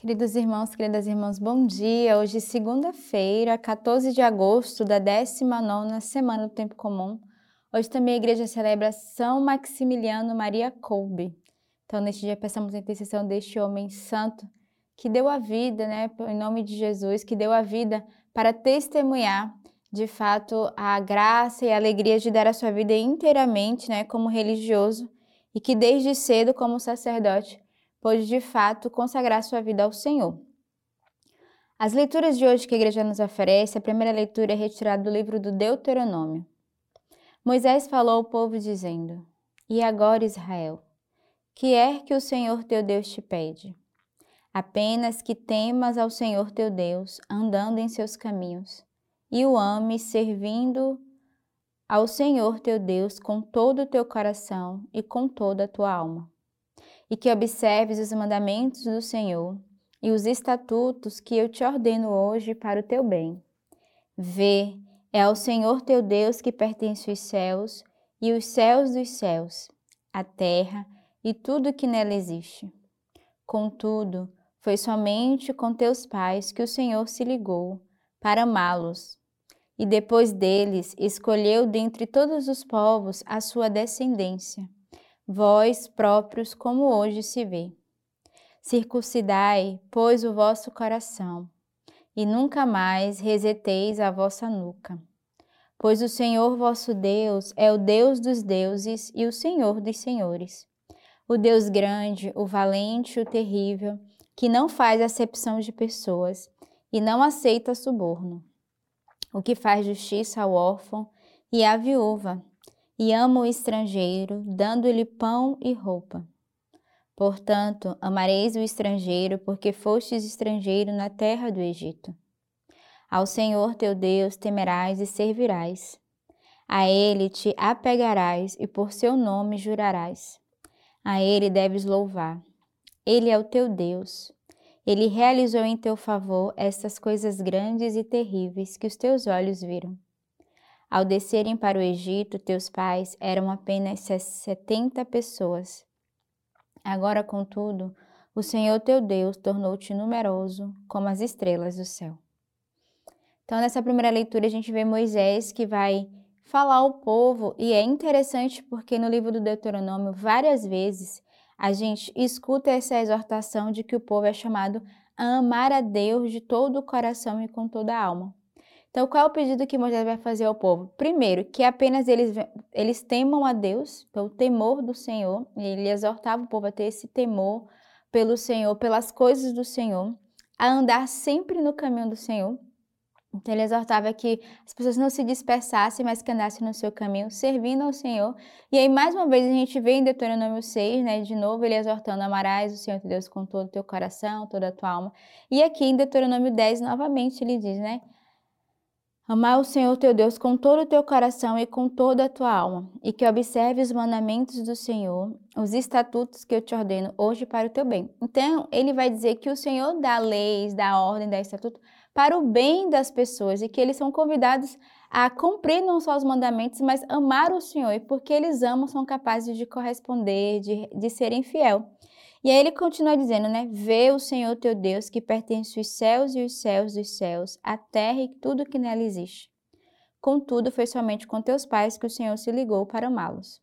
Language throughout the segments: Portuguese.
Queridos irmãos, queridas irmãs, bom dia. Hoje, segunda-feira, 14 de agosto da 19 semana do Tempo Comum. Hoje também a igreja celebra São Maximiliano Maria Kolbe. Então, neste dia, peçamos a intercessão deste homem santo que deu a vida, né, em nome de Jesus, que deu a vida para testemunhar de fato a graça e a alegria de dar a sua vida inteiramente, né, como religioso e que desde cedo, como sacerdote, pôde de fato consagrar sua vida ao Senhor. As leituras de hoje que a igreja nos oferece, a primeira leitura é retirada do livro do Deuteronômio. Moisés falou ao povo dizendo: E agora, Israel, que é que o Senhor teu Deus te pede? Apenas que temas ao Senhor teu Deus, andando em seus caminhos, e o ames, servindo ao Senhor teu Deus com todo o teu coração e com toda a tua alma e que observes os mandamentos do Senhor e os estatutos que eu te ordeno hoje para o teu bem. Vê, é ao Senhor teu Deus que pertence os céus e os céus dos céus, a terra e tudo que nela existe. Contudo, foi somente com teus pais que o Senhor se ligou para amá-los. E depois deles escolheu dentre todos os povos a sua descendência vós próprios, como hoje se vê. Circuncidai, pois, o vosso coração, e nunca mais reseteis a vossa nuca. Pois o Senhor vosso Deus é o Deus dos deuses e o Senhor dos senhores. O Deus grande, o valente, o terrível, que não faz acepção de pessoas e não aceita suborno. O que faz justiça ao órfão e à viúva, e ama o estrangeiro, dando-lhe pão e roupa. Portanto, amareis o estrangeiro, porque fostes estrangeiro na terra do Egito. Ao Senhor teu Deus temerás e servirás. A ele te apegarás e por seu nome jurarás. A ele deves louvar. Ele é o teu Deus. Ele realizou em teu favor estas coisas grandes e terríveis que os teus olhos viram. Ao descerem para o Egito, teus pais eram apenas setenta pessoas. Agora, contudo, o Senhor teu Deus tornou-te numeroso como as estrelas do céu. Então, nessa primeira leitura, a gente vê Moisés que vai falar ao povo, e é interessante porque no livro do Deuteronômio, várias vezes, a gente escuta essa exortação de que o povo é chamado a amar a Deus de todo o coração e com toda a alma. Então, qual é o pedido que Moisés vai fazer ao povo? Primeiro, que apenas eles, eles temam a Deus, então, o temor do Senhor. Ele exortava o povo a ter esse temor pelo Senhor, pelas coisas do Senhor, a andar sempre no caminho do Senhor. Então, ele exortava que as pessoas não se dispersassem, mas que andassem no seu caminho, servindo ao Senhor. E aí, mais uma vez, a gente vê em Deuteronômio 6, né, de novo, ele exortando: amarás o Senhor teu Deus com todo o teu coração, toda a tua alma. E aqui em Deuteronômio 10, novamente, ele diz, né? Amar o Senhor teu Deus com todo o teu coração e com toda a tua alma, e que observe os mandamentos do Senhor, os estatutos que eu te ordeno hoje para o teu bem. Então, ele vai dizer que o Senhor dá leis, dá ordem, dá estatuto para o bem das pessoas e que eles são convidados a cumprir não só os mandamentos, mas amar o Senhor, e porque eles amam, são capazes de corresponder, de, de serem fiel. E aí ele continua dizendo, né? Vê o Senhor teu Deus que pertence os céus e os céus dos céus, a terra e tudo que nela existe. Contudo, foi somente com teus pais que o Senhor se ligou para amá-los.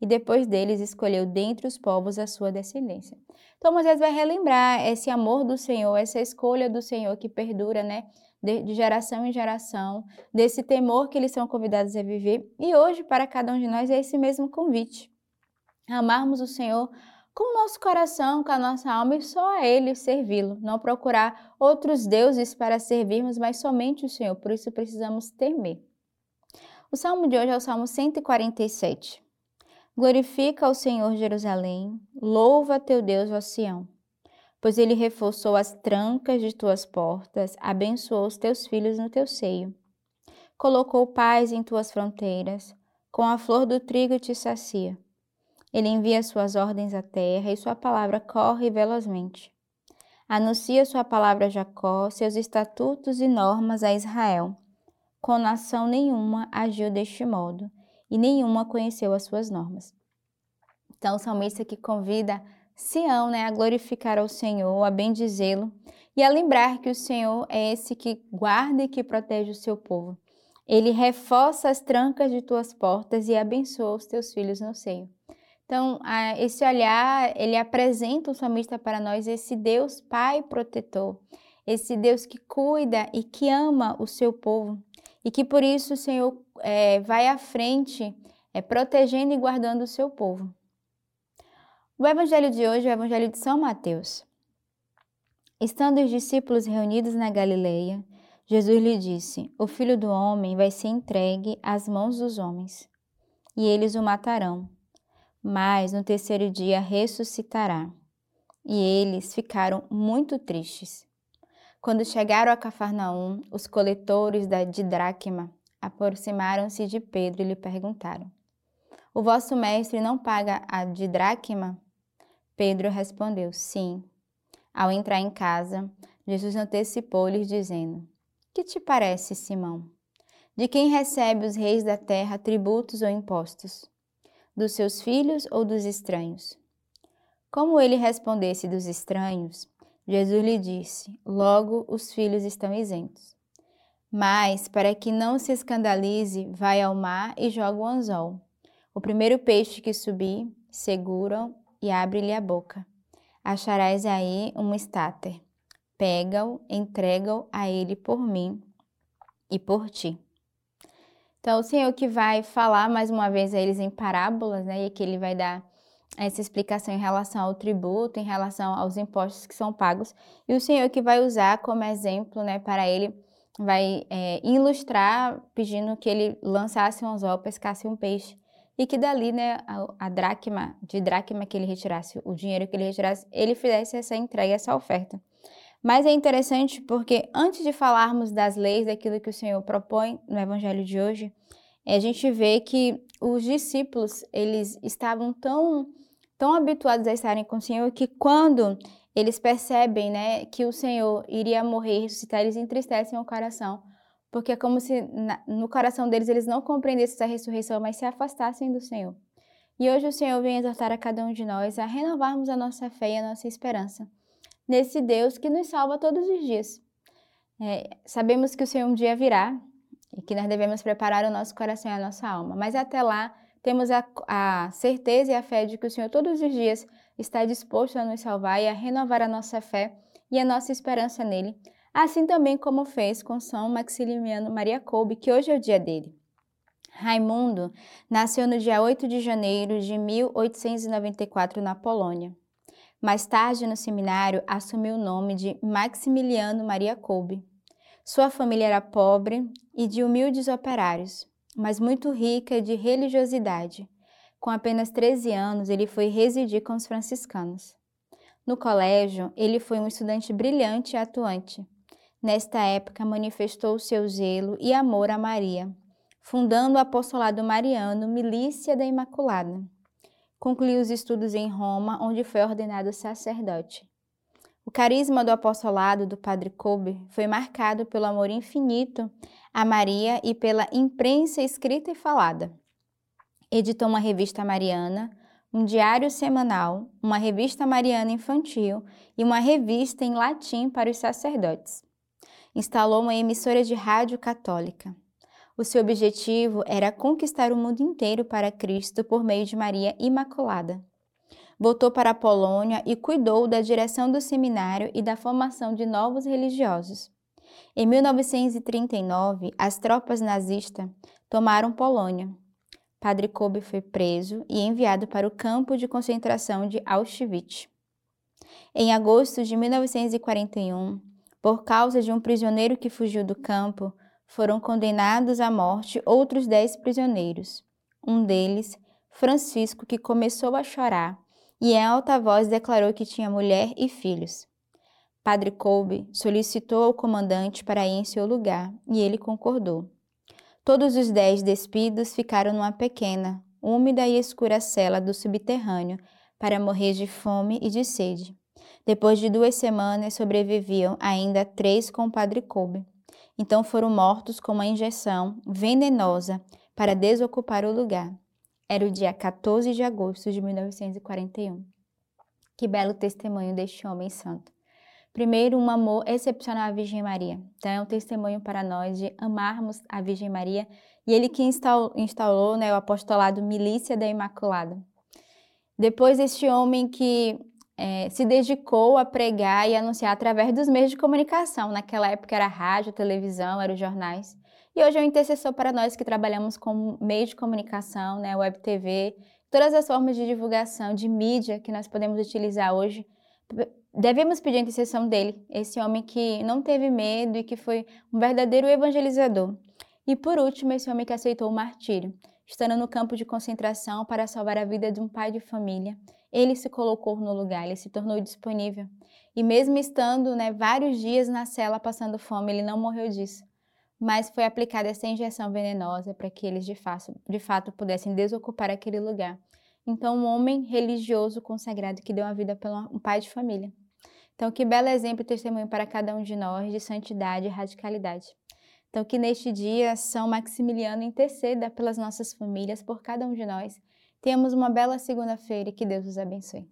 E depois deles escolheu dentre os povos a sua descendência. Então Moisés vai relembrar esse amor do Senhor, essa escolha do Senhor que perdura, né? De, geração em geração, desse temor que eles são convidados a viver. E hoje, para cada um de nós, é esse mesmo convite. Amarmos o Senhor com o nosso coração, com a nossa alma e só a Ele servi-lo. Não procurar outros deuses para servirmos, mas somente o Senhor. Por isso precisamos temer. O salmo de hoje é o salmo 147. Glorifica ao Senhor Jerusalém, louva teu Deus, ó Sião, pois ele reforçou as trancas de tuas portas, abençoou os teus filhos no teu seio. Colocou paz em tuas fronteiras, com a flor do trigo te sacia. Ele envia suas ordens à terra e sua palavra corre velozmente. Anuncia sua palavra a Jacó, seus estatutos e normas a Israel. Com nação nenhuma agiu deste modo, e nenhuma conheceu as suas normas. Então, o salmista que convida Sião, né, a glorificar ao Senhor, a bendizê-lo e a lembrar que o Senhor é esse que guarda e que protege o seu povo. Ele reforça as trancas de tuas portas e abençoa os teus filhos no seio. Então, esse olhar, ele apresenta o salmista para nós esse Deus Pai protetor, esse Deus que cuida e que ama o seu povo, e que por isso o Senhor é, vai à frente, é, protegendo e guardando o seu povo. O evangelho de hoje é o evangelho de São Mateus. Estando os discípulos reunidos na Galileia, Jesus lhe disse: O filho do homem vai ser entregue às mãos dos homens, e eles o matarão. Mas no terceiro dia ressuscitará. E eles ficaram muito tristes. Quando chegaram a Cafarnaum, os coletores da dracma aproximaram-se de Pedro e lhe perguntaram: O vosso mestre não paga a dracma? Pedro respondeu: Sim. Ao entrar em casa, Jesus antecipou-lhes, dizendo: Que te parece, Simão? De quem recebe os reis da terra tributos ou impostos? Dos seus filhos ou dos estranhos? Como ele respondesse dos estranhos, Jesus lhe disse: Logo os filhos estão isentos. Mas, para que não se escandalize, vai ao mar e joga o anzol. O primeiro peixe que subir, seguram e abre-lhe a boca acharás aí um estáter. Pega-o, entrega-o a ele por mim e por ti. Então, o Senhor que vai falar mais uma vez a eles em parábolas, né? E aqui ele vai dar essa explicação em relação ao tributo, em relação aos impostos que são pagos. E o Senhor que vai usar como exemplo, né, para ele, vai é, ilustrar, pedindo que ele lançasse um anzol, pescasse um peixe e que dali, né, a, a dracma, de dracma que ele retirasse, o dinheiro que ele retirasse, ele fizesse essa entrega, essa oferta. Mas é interessante porque antes de falarmos das leis, daquilo que o Senhor propõe no evangelho de hoje, a gente vê que os discípulos, eles estavam tão tão habituados a estarem com o Senhor que quando eles percebem, né, que o Senhor iria morrer e ressuscitar, eles entristecem o coração, porque é como se na, no coração deles eles não compreendessem essa ressurreição, mas se afastassem do Senhor. E hoje o Senhor vem exortar a cada um de nós a renovarmos a nossa fé e a nossa esperança nesse Deus que nos salva todos os dias. É, sabemos que o Senhor um dia virá e que nós devemos preparar o nosso coração e a nossa alma, mas até lá temos a, a certeza e a fé de que o Senhor todos os dias está disposto a nos salvar e a renovar a nossa fé e a nossa esperança nele, assim também como fez com São Maximiliano Maria Kolbe, que hoje é o dia dele. Raimundo nasceu no dia 8 de janeiro de 1894 na Polônia. Mais tarde, no seminário, assumiu o nome de Maximiliano Maria Kolbe. Sua família era pobre e de humildes operários, mas muito rica de religiosidade. Com apenas 13 anos, ele foi residir com os franciscanos. No colégio, ele foi um estudante brilhante e atuante. Nesta época, manifestou seu zelo e amor a Maria, fundando o apostolado mariano Milícia da Imaculada. Concluiu os estudos em Roma, onde foi ordenado sacerdote. O carisma do apostolado do Padre Kobe foi marcado pelo amor infinito a Maria e pela imprensa escrita e falada. Editou uma revista mariana, um diário semanal, uma revista mariana infantil e uma revista em latim para os sacerdotes instalou uma emissora de rádio católica. O seu objetivo era conquistar o mundo inteiro para Cristo por meio de Maria Imaculada. Voltou para a Polônia e cuidou da direção do seminário e da formação de novos religiosos. Em 1939, as tropas nazistas tomaram Polônia. Padre Kobe foi preso e enviado para o campo de concentração de Auschwitz. Em agosto de 1941, por causa de um prisioneiro que fugiu do campo, foram condenados à morte outros dez prisioneiros. Um deles, Francisco, que começou a chorar e em alta voz declarou que tinha mulher e filhos. Padre Kolbe solicitou ao comandante para ir em seu lugar e ele concordou. Todos os dez despidos ficaram numa pequena, úmida e escura cela do subterrâneo para morrer de fome e de sede. Depois de duas semanas, sobreviviam ainda três com o padre Kobe. Então foram mortos com uma injeção venenosa para desocupar o lugar. Era o dia 14 de agosto de 1941. Que belo testemunho deste homem santo. Primeiro, um amor excepcional à Virgem Maria. Então, é um testemunho para nós de amarmos a Virgem Maria e ele que instalou né, o apostolado Milícia da Imaculada. Depois, este homem que é, se dedicou a pregar e anunciar através dos meios de comunicação. Naquela época era rádio, televisão, eram jornais. E hoje é um intercessor para nós que trabalhamos com meios de comunicação, né, web TV, todas as formas de divulgação, de mídia que nós podemos utilizar hoje. Devemos pedir a intercessão dele, esse homem que não teve medo e que foi um verdadeiro evangelizador. E por último, esse homem que aceitou o martírio, estando no campo de concentração para salvar a vida de um pai de família. Ele se colocou no lugar, ele se tornou disponível. E mesmo estando né, vários dias na cela passando fome, ele não morreu disso. Mas foi aplicada essa injeção venenosa para que eles de fato, de fato pudessem desocupar aquele lugar. Então, um homem religioso consagrado que deu a vida para um pai de família. Então, que belo exemplo e testemunho para cada um de nós de santidade e radicalidade. Então, que neste dia São Maximiliano interceda pelas nossas famílias, por cada um de nós. Tenhamos uma bela segunda-feira e que Deus os abençoe.